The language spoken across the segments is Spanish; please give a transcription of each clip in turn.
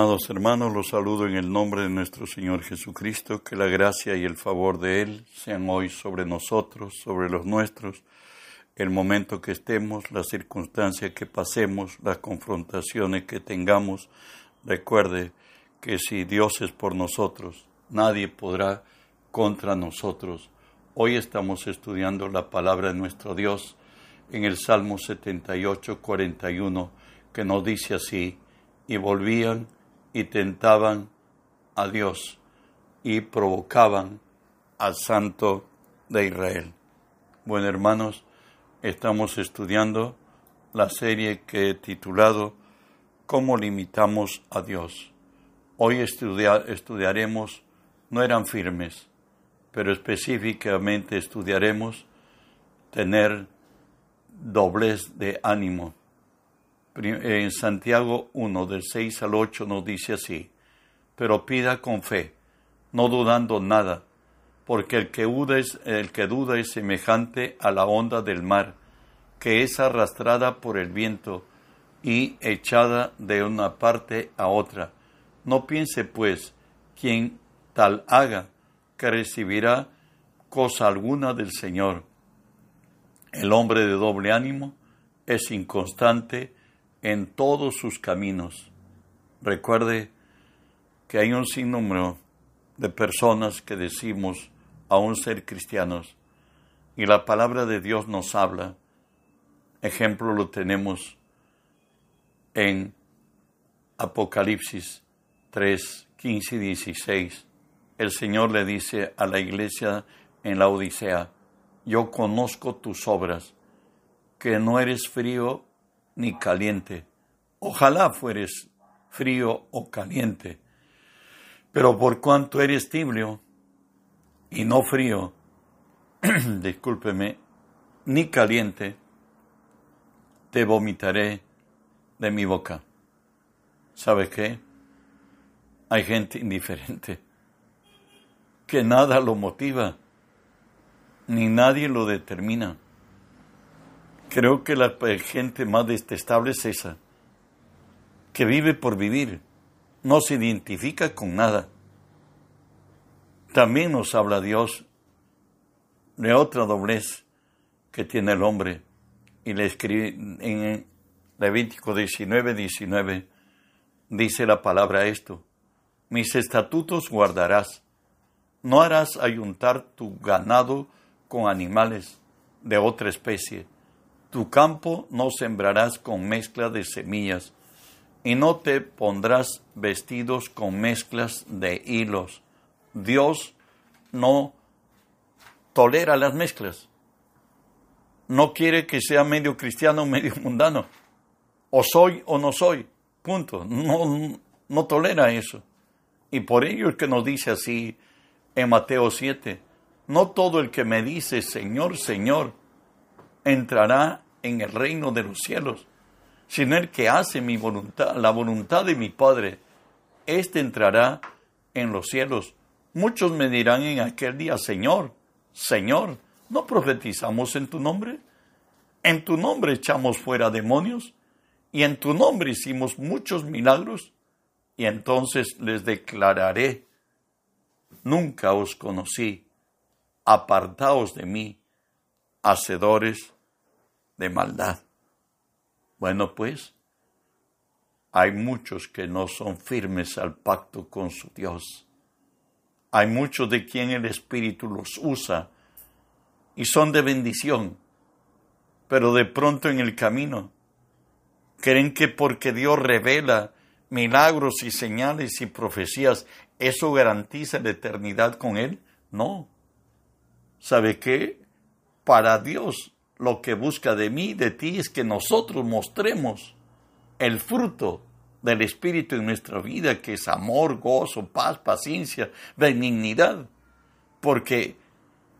Amados hermanos, los saludo en el nombre de nuestro Señor Jesucristo, que la gracia y el favor de Él sean hoy sobre nosotros, sobre los nuestros, el momento que estemos, la circunstancia que pasemos, las confrontaciones que tengamos. Recuerde que si Dios es por nosotros, nadie podrá contra nosotros. Hoy estamos estudiando la palabra de nuestro Dios en el Salmo 78, 41, que nos dice así, y volvían y tentaban a Dios y provocaban al Santo de Israel. Bueno, hermanos, estamos estudiando la serie que he titulado ¿Cómo limitamos a Dios? Hoy estudiaremos, no eran firmes, pero específicamente estudiaremos tener doblez de ánimo en Santiago 1, del 6 al 8 nos dice así, pero pida con fe, no dudando nada, porque el que, duda es, el que duda es semejante a la onda del mar, que es arrastrada por el viento y echada de una parte a otra. No piense, pues, quien tal haga, que recibirá cosa alguna del Señor. El hombre de doble ánimo es inconstante, en todos sus caminos. Recuerde que hay un sinnúmero de personas que decimos aún ser cristianos y la palabra de Dios nos habla. Ejemplo lo tenemos en Apocalipsis 3, 15 y 16. El Señor le dice a la iglesia en la Odisea, yo conozco tus obras, que no eres frío ni caliente. Ojalá fueres frío o caliente. Pero por cuanto eres tibio y no frío, discúlpeme, ni caliente, te vomitaré de mi boca. ¿Sabe qué? Hay gente indiferente que nada lo motiva, ni nadie lo determina. Creo que la gente más detestable es esa, que vive por vivir, no se identifica con nada. También nos habla Dios de otra doblez que tiene el hombre y le escribe en Levítico 19, 19, dice la palabra esto, mis estatutos guardarás, no harás ayuntar tu ganado con animales de otra especie, tu campo no sembrarás con mezcla de semillas, y no te pondrás vestidos con mezclas de hilos. Dios no tolera las mezclas. No quiere que sea medio cristiano o medio mundano. O soy o no soy. Punto. No, no tolera eso. Y por ello es que nos dice así en Mateo 7. No todo el que me dice Señor, Señor, entrará en el reino de los cielos, sino el que hace mi voluntad, la voluntad de mi Padre, éste entrará en los cielos. Muchos me dirán en aquel día, Señor, Señor, ¿no profetizamos en tu nombre? En tu nombre echamos fuera demonios y en tu nombre hicimos muchos milagros. Y entonces les declararé, nunca os conocí, apartaos de mí, hacedores de maldad. Bueno, pues hay muchos que no son firmes al pacto con su Dios. Hay muchos de quien el Espíritu los usa y son de bendición, pero de pronto en el camino creen que porque Dios revela milagros y señales y profecías, eso garantiza la eternidad con Él. No. ¿Sabe qué? Para Dios lo que busca de mí, de ti, es que nosotros mostremos el fruto del Espíritu en nuestra vida, que es amor, gozo, paz, paciencia, benignidad. Porque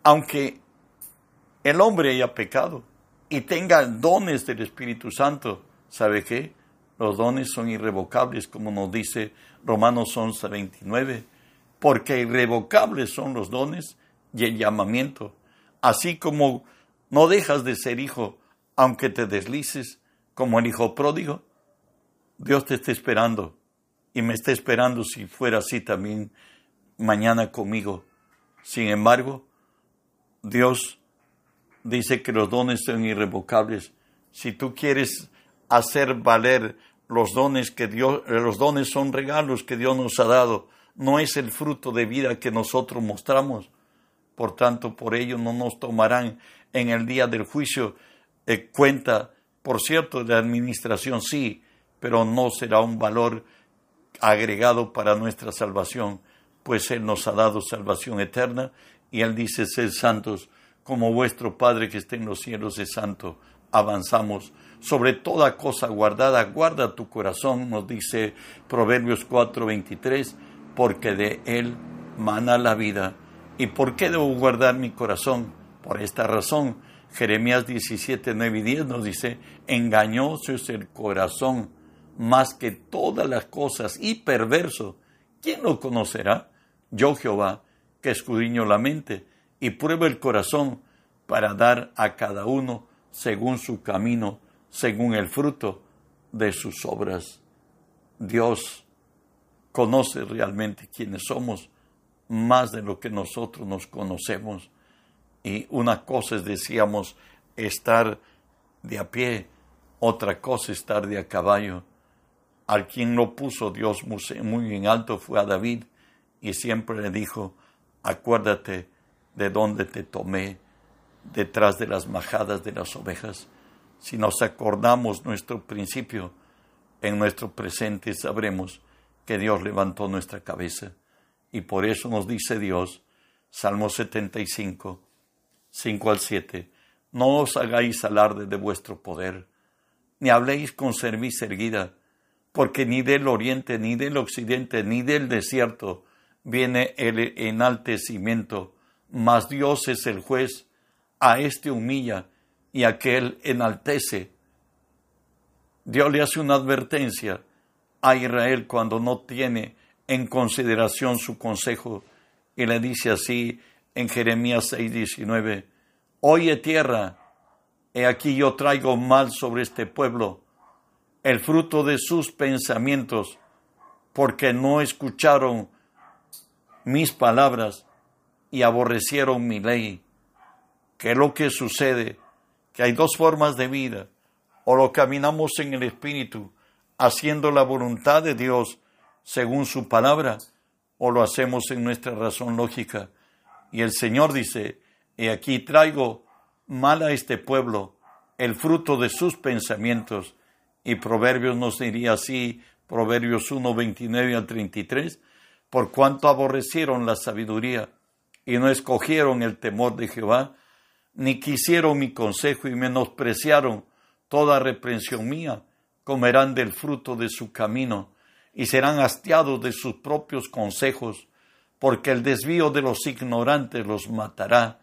aunque el hombre haya pecado y tenga dones del Espíritu Santo, ¿sabe qué? Los dones son irrevocables, como nos dice Romanos 11, 29, porque irrevocables son los dones y el llamamiento, así como no dejas de ser hijo, aunque te deslices como el hijo pródigo. Dios te está esperando y me está esperando si fuera así también mañana conmigo. Sin embargo, Dios dice que los dones son irrevocables. Si tú quieres hacer valer los dones que Dios, los dones son regalos que Dios nos ha dado, no es el fruto de vida que nosotros mostramos. Por tanto, por ello no nos tomarán en el día del juicio eh, cuenta, por cierto, de administración sí, pero no será un valor agregado para nuestra salvación, pues Él nos ha dado salvación eterna y Él dice, sed santos, como vuestro Padre que está en los cielos es santo. Avanzamos. Sobre toda cosa guardada, guarda tu corazón, nos dice Proverbios 4:23, porque de Él mana la vida. ¿Y por qué debo guardar mi corazón? Por esta razón, Jeremías 17, 9 y 10 nos dice, engañoso es el corazón más que todas las cosas y perverso. ¿Quién lo conocerá? Yo Jehová, que escudriño la mente y pruebo el corazón para dar a cada uno según su camino, según el fruto de sus obras. Dios conoce realmente quiénes somos, más de lo que nosotros nos conocemos. Y una cosa es, decíamos, estar de a pie, otra cosa es estar de a caballo. Al quien lo puso Dios muy en alto fue a David y siempre le dijo, acuérdate de dónde te tomé detrás de las majadas de las ovejas. Si nos acordamos nuestro principio, en nuestro presente sabremos que Dios levantó nuestra cabeza. Y por eso nos dice Dios, Salmo 75, 5 al 7, no os hagáis alarde de vuestro poder, ni habléis con cerviz erguida, porque ni del oriente, ni del occidente, ni del desierto viene el enaltecimiento, mas Dios es el juez, a éste humilla y aquel enaltece. Dios le hace una advertencia a Israel cuando no tiene en consideración su consejo y le dice así en Jeremías 6:19, Oye tierra, he aquí yo traigo mal sobre este pueblo, el fruto de sus pensamientos, porque no escucharon mis palabras y aborrecieron mi ley. ¿Qué es lo que sucede? Que hay dos formas de vida. O lo caminamos en el Espíritu, haciendo la voluntad de Dios según su palabra, o lo hacemos en nuestra razón lógica. Y el Señor dice, he aquí traigo mal a este pueblo el fruto de sus pensamientos. Y Proverbios nos diría así, Proverbios 1, 29 al 33, por cuanto aborrecieron la sabiduría y no escogieron el temor de Jehová, ni quisieron mi consejo y menospreciaron toda reprensión mía, comerán del fruto de su camino y serán hastiados de sus propios consejos, porque el desvío de los ignorantes los matará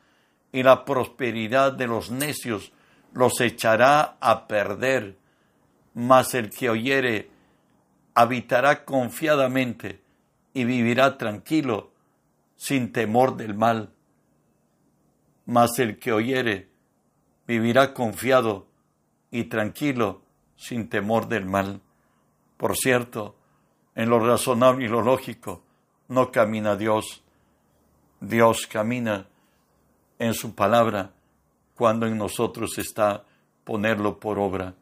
y la prosperidad de los necios los echará a perder. Mas el que oyere habitará confiadamente y vivirá tranquilo, sin temor del mal. Mas el que oyere vivirá confiado y tranquilo, sin temor del mal. Por cierto, en lo razonable y lo lógico no camina Dios. Dios camina en su palabra cuando en nosotros está ponerlo por obra.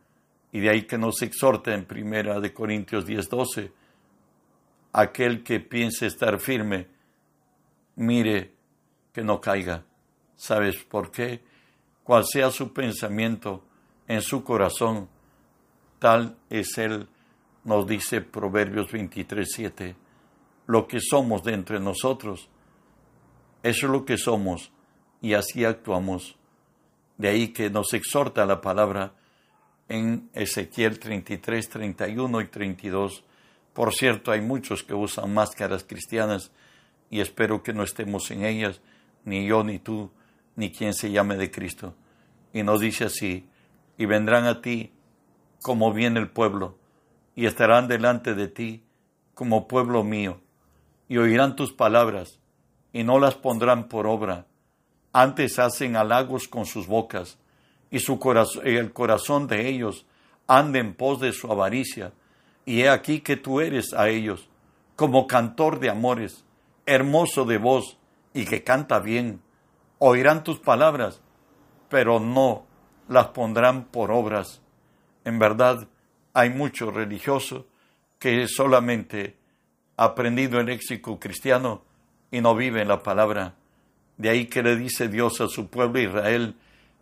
Y de ahí que nos exhorta en primera de Corintios 10:12 aquel que piense estar firme, mire que no caiga. ¿Sabes por qué? Cual sea su pensamiento en su corazón, tal es él, nos dice Proverbios 23, 7. Lo que somos de entre nosotros, eso es lo que somos y así actuamos. De ahí que nos exhorta la palabra en Ezequiel 33, 31 y 32 por cierto, hay muchos que usan máscaras cristianas y espero que no estemos en ellas, ni yo, ni tú, ni quien se llame de Cristo. Y nos dice así, y vendrán a ti como viene el pueblo, y estarán delante de ti como pueblo mío, y oirán tus palabras, y no las pondrán por obra. Antes hacen halagos con sus bocas, y, su el corazón de ellos anda en pos de su avaricia, y he aquí que tú eres a ellos, como cantor de amores, hermoso de voz y que canta bien. Oirán tus palabras, pero no las pondrán por obras. En verdad, hay muchos religiosos que solamente aprendido el léxico cristiano y no viven la palabra. De ahí que le dice Dios a su pueblo Israel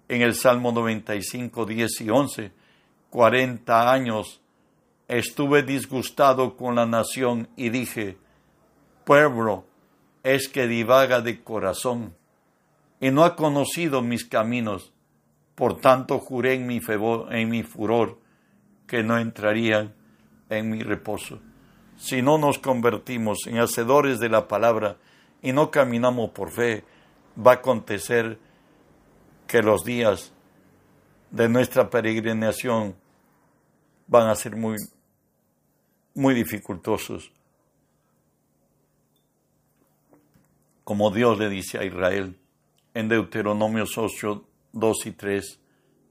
en el Salmo 95, 10 y 11, 40 años estuve disgustado con la nación y dije, pueblo es que divaga de corazón y no ha conocido mis caminos, por tanto juré en mi, en mi furor que no entrarían en mi reposo. Si no nos convertimos en hacedores de la palabra y no caminamos por fe, va a acontecer que los días de nuestra peregrinación van a ser muy, muy dificultosos. Como Dios le dice a Israel en Deuteronomios 8, 2 y 3,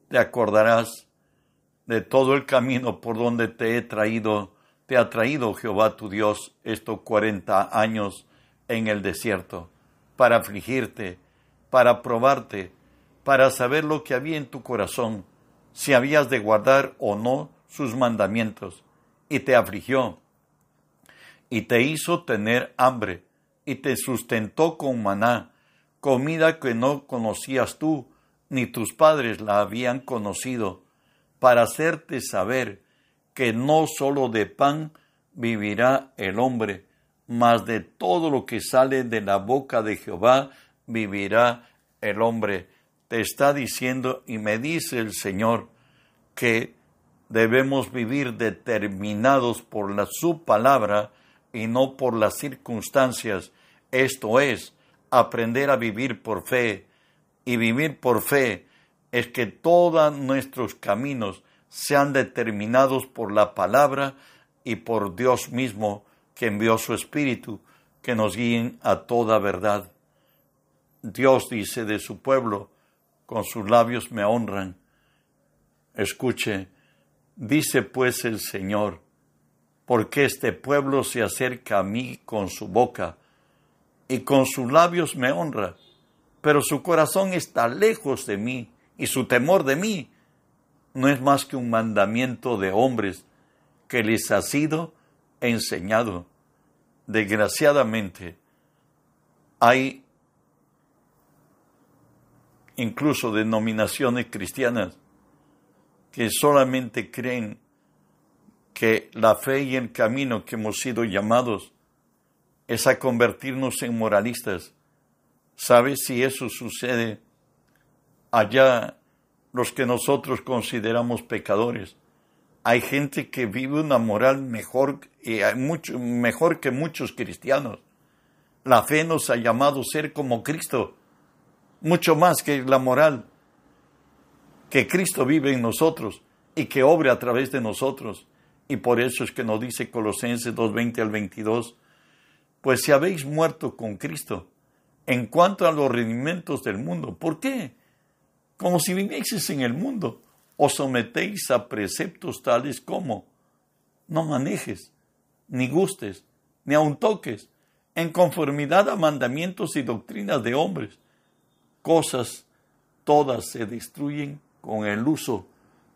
te acordarás de todo el camino por donde te he traído, te ha traído Jehová tu Dios estos cuarenta años en el desierto, para afligirte, para probarte, para saber lo que había en tu corazón, si habías de guardar o no sus mandamientos, y te afligió, y te hizo tener hambre, y te sustentó con maná, comida que no conocías tú, ni tus padres la habían conocido, para hacerte saber que no sólo de pan vivirá el hombre, mas de todo lo que sale de la boca de Jehová vivirá el hombre. Te está diciendo y me dice el Señor que debemos vivir determinados por la, su palabra y no por las circunstancias. Esto es, aprender a vivir por fe. Y vivir por fe es que todos nuestros caminos sean determinados por la palabra y por Dios mismo que envió su Espíritu, que nos guíen a toda verdad. Dios dice de su pueblo, con sus labios me honran. Escuche, dice pues el Señor, porque este pueblo se acerca a mí con su boca y con sus labios me honra, pero su corazón está lejos de mí y su temor de mí no es más que un mandamiento de hombres que les ha sido enseñado. Desgraciadamente, hay incluso denominaciones cristianas que solamente creen que la fe y el camino que hemos sido llamados es a convertirnos en moralistas. ¿Sabes si eso sucede? Allá los que nosotros consideramos pecadores. Hay gente que vive una moral mejor, hay mucho, mejor que muchos cristianos. La fe nos ha llamado ser como Cristo, mucho más que la moral, que Cristo vive en nosotros y que obre a través de nosotros. Y por eso es que nos dice Colosenses 2.20 al 22, pues si habéis muerto con Cristo en cuanto a los rendimientos del mundo, ¿por qué? Como si vivieses en el mundo, os sometéis a preceptos tales como no manejes, ni gustes, ni aun toques, en conformidad a mandamientos y doctrinas de hombres. Cosas todas se destruyen con el uso,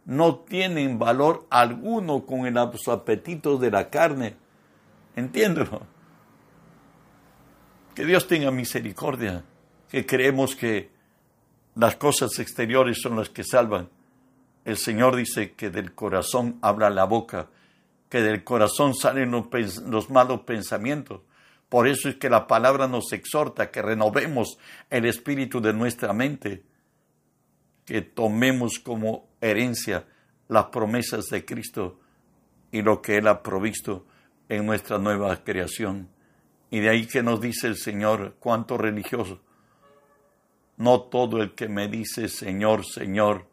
no tienen valor alguno con los apetitos de la carne. Entiéndelo. Que Dios tenga misericordia, que creemos que las cosas exteriores son las que salvan. El Señor dice que del corazón habla la boca, que del corazón salen los, malos pensamientos. Por eso es que la palabra nos exhorta que renovemos el espíritu de nuestra mente, que tomemos como herencia las promesas de Cristo y lo que Él ha provisto en nuestra nueva creación. Y de ahí que nos dice el Señor, cuánto religioso, no todo el que me dice Señor, Señor,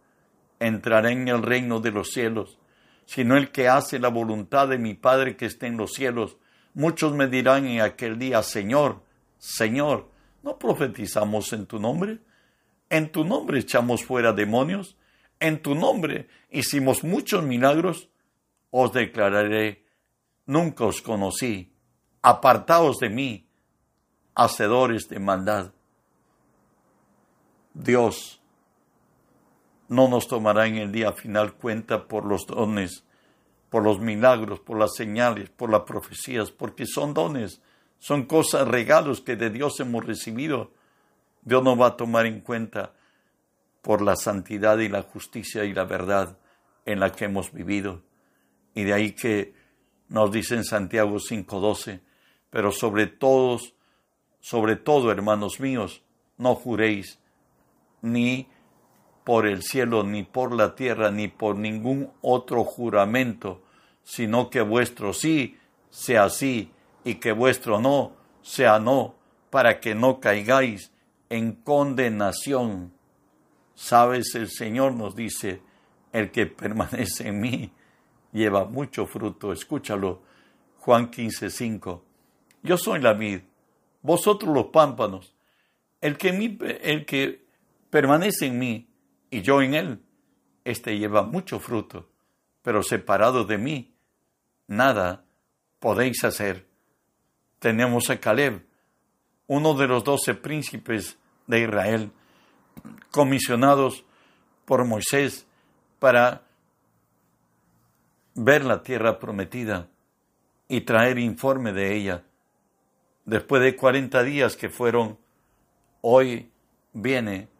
entrará en el reino de los cielos, sino el que hace la voluntad de mi Padre que está en los cielos. Muchos me dirán en aquel día, Señor, Señor, ¿no profetizamos en tu nombre? ¿En tu nombre echamos fuera demonios? ¿En tu nombre hicimos muchos milagros? Os declararé, nunca os conocí, apartaos de mí, hacedores de maldad. Dios no nos tomará en el día final cuenta por los dones, por los milagros, por las señales, por las profecías, porque son dones, son cosas, regalos que de Dios hemos recibido. Dios no va a tomar en cuenta por la santidad y la justicia y la verdad en la que hemos vivido. Y de ahí que nos dice en Santiago 5:12, pero sobre todos, sobre todo, hermanos míos, no juréis ni por el cielo, ni por la tierra, ni por ningún otro juramento, sino que vuestro sí sea sí y que vuestro no sea no, para que no caigáis en condenación. Sabes, el Señor nos dice, el que permanece en mí lleva mucho fruto. Escúchalo, Juan 15, 5. Yo soy la vid, vosotros los pámpanos. El que, el que permanece en mí y yo en él, éste lleva mucho fruto, pero separado de mí, nada podéis hacer. Tenemos a Caleb, uno de los doce príncipes de Israel, comisionados por Moisés para ver la tierra prometida y traer informe de ella. Después de cuarenta días que fueron, hoy viene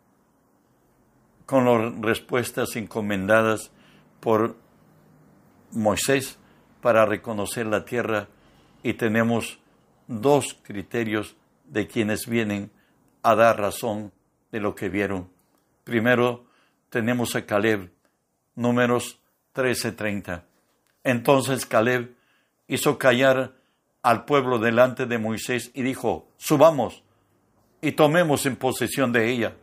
con las respuestas encomendadas por Moisés para reconocer la tierra y tenemos dos criterios de quienes vienen a dar razón de lo que vieron. Primero tenemos a Caleb, números 13:30. Entonces Caleb hizo callar al pueblo delante de Moisés y dijo, subamos y tomemos en posesión de ella,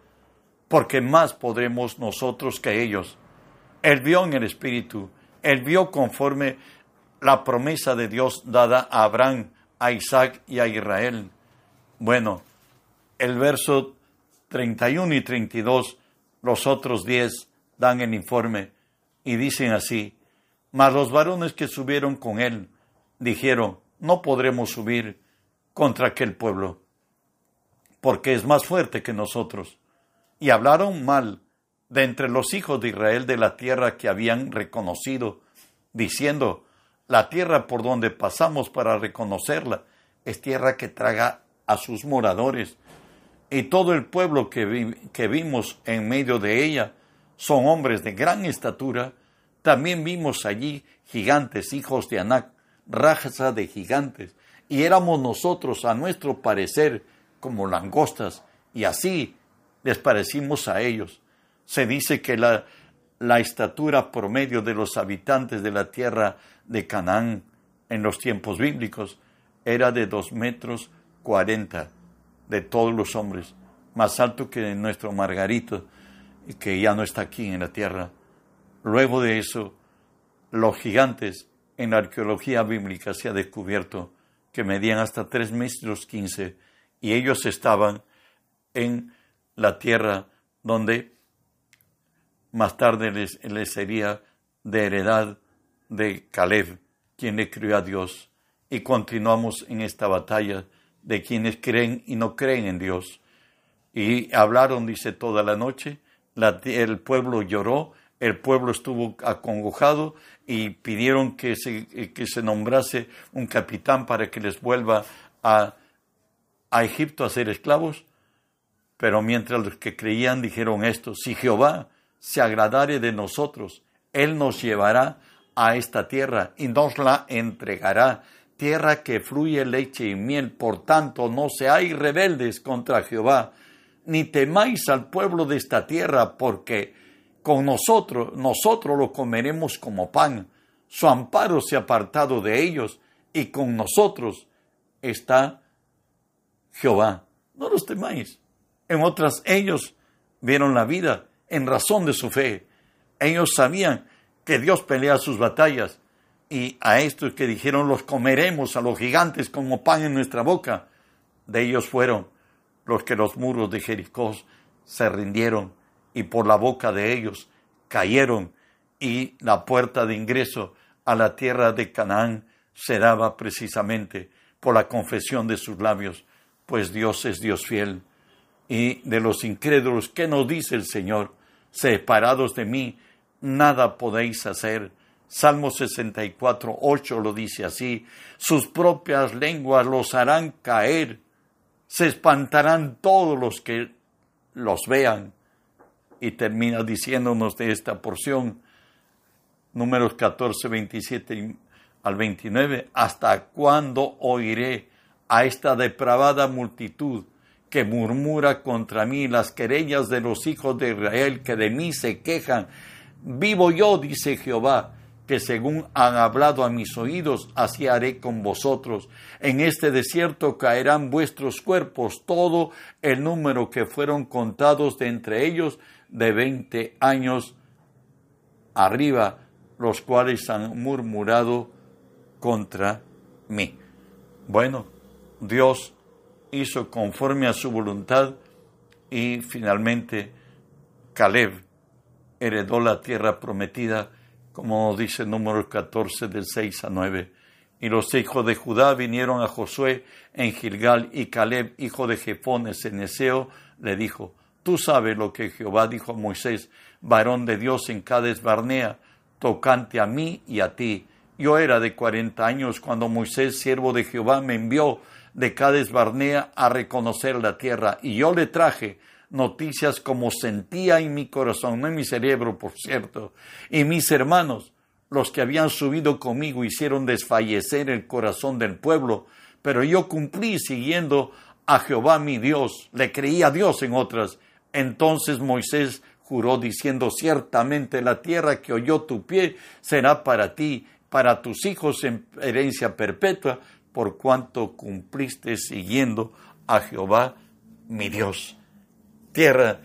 porque más podremos nosotros que ellos. Él vio en el Espíritu, él vio conforme la promesa de Dios dada a Abraham, a Isaac y a Israel. Bueno, el verso 31 y 32, los otros 10 dan el informe y dicen así, mas los varones que subieron con él dijeron, no podremos subir contra aquel pueblo, porque es más fuerte que nosotros. Y hablaron mal de entre los hijos de Israel de la tierra que habían reconocido, diciendo, la tierra por donde pasamos para reconocerla es tierra que traga a sus moradores, y todo el pueblo que, vimos en medio de ella son hombres de gran estatura, también vimos allí gigantes, hijos de Anac, raza de gigantes, y éramos nosotros, a nuestro parecer, como langostas, y así les parecimos a ellos. Se dice que la, la estatura promedio de los habitantes de la tierra de Canaán en los tiempos bíblicos era de dos metros cuarenta de todos los hombres, más alto que nuestro Margarito, que ya no está aquí en la tierra. Luego de eso, los gigantes en la arqueología bíblica se ha descubierto que medían hasta tres metros quince y ellos estaban en la tierra donde más tarde les, les, sería de heredad de Caleb, quien le crió a Dios. Y continuamos en esta batalla de quienes creen y no creen en Dios. Y hablaron, dice, toda la noche, el pueblo lloró el pueblo estuvo acongojado y pidieron que se, que se nombrase un capitán para que les vuelva a, a Egipto a ser esclavos. Pero mientras los que creían dijeron esto, si Jehová se agradare de nosotros, Él nos llevará a esta tierra y nos la entregará, tierra que fluye leche y miel. Por tanto, no seáis rebeldes contra Jehová, ni temáis al pueblo de esta tierra, porque con nosotros, nosotros lo comeremos como pan. Su amparo se ha apartado de ellos y con nosotros está Jehová. No los temáis. En otras, ellos vieron la vida en razón de su fe. Ellos sabían que Dios pelea sus batallas. Y a estos que dijeron, los comeremos a los gigantes como pan en nuestra boca, de ellos fueron los que los muros de Jericó se rindieron y por la boca de ellos cayeron y la puerta de ingreso a la tierra de Canaán se daba precisamente por la confesión de sus labios, pues Dios es Dios fiel. Y de los incrédulos, ¿qué nos dice el Señor? Separados de mí, nada podéis hacer. Salmo 64, 8 lo dice así, sus propias lenguas los harán caer, se espantarán todos los que los vean. Y termina diciéndonos de esta porción, números 14, 27 al 29, ¿hasta cuándo oiré a esta depravada multitud que murmura contra mí las querellas de los hijos de Israel que de mí se quejan? Vivo yo, dice Jehová, que según han hablado a mis oídos, así haré con vosotros. En este desierto caerán vuestros cuerpos, todo el número que fueron contados de entre ellos de veinte años arriba, los cuales han murmurado contra mí. Bueno, Dios hizo conforme a su voluntad y finalmente Caleb heredó la tierra prometida, como dice número 14 del 6 a 9. Y los hijos de Judá vinieron a Josué en Gilgal, y Caleb, hijo de Jefones en Eseo, le dijo, Tú sabes lo que Jehová dijo a Moisés, varón de Dios en Cades Barnea, tocante a mí y a ti. Yo era de cuarenta años cuando Moisés, siervo de Jehová, me envió de Cades Barnea a reconocer la tierra, y yo le traje noticias como sentía en mi corazón, no en mi cerebro, por cierto, y mis hermanos, los que habían subido conmigo, hicieron desfallecer el corazón del pueblo, pero yo cumplí siguiendo a Jehová mi Dios, le creí a Dios en otras. Entonces Moisés juró diciendo, ciertamente la tierra que oyó tu pie será para ti, para tus hijos en herencia perpetua, por cuanto cumpliste siguiendo a Jehová mi Dios tierra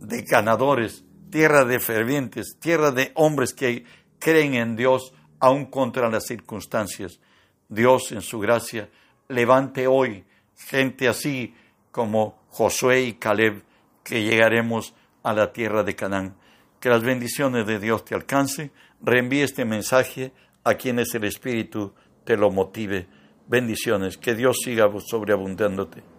de ganadores, tierra de fervientes, tierra de hombres que creen en Dios aun contra las circunstancias. Dios en su gracia levante hoy gente así como Josué y Caleb que llegaremos a la tierra de Canaán. Que las bendiciones de Dios te alcance. Reenvíe este mensaje a quienes el Espíritu te lo motive. Bendiciones. Que Dios siga sobreabundándote.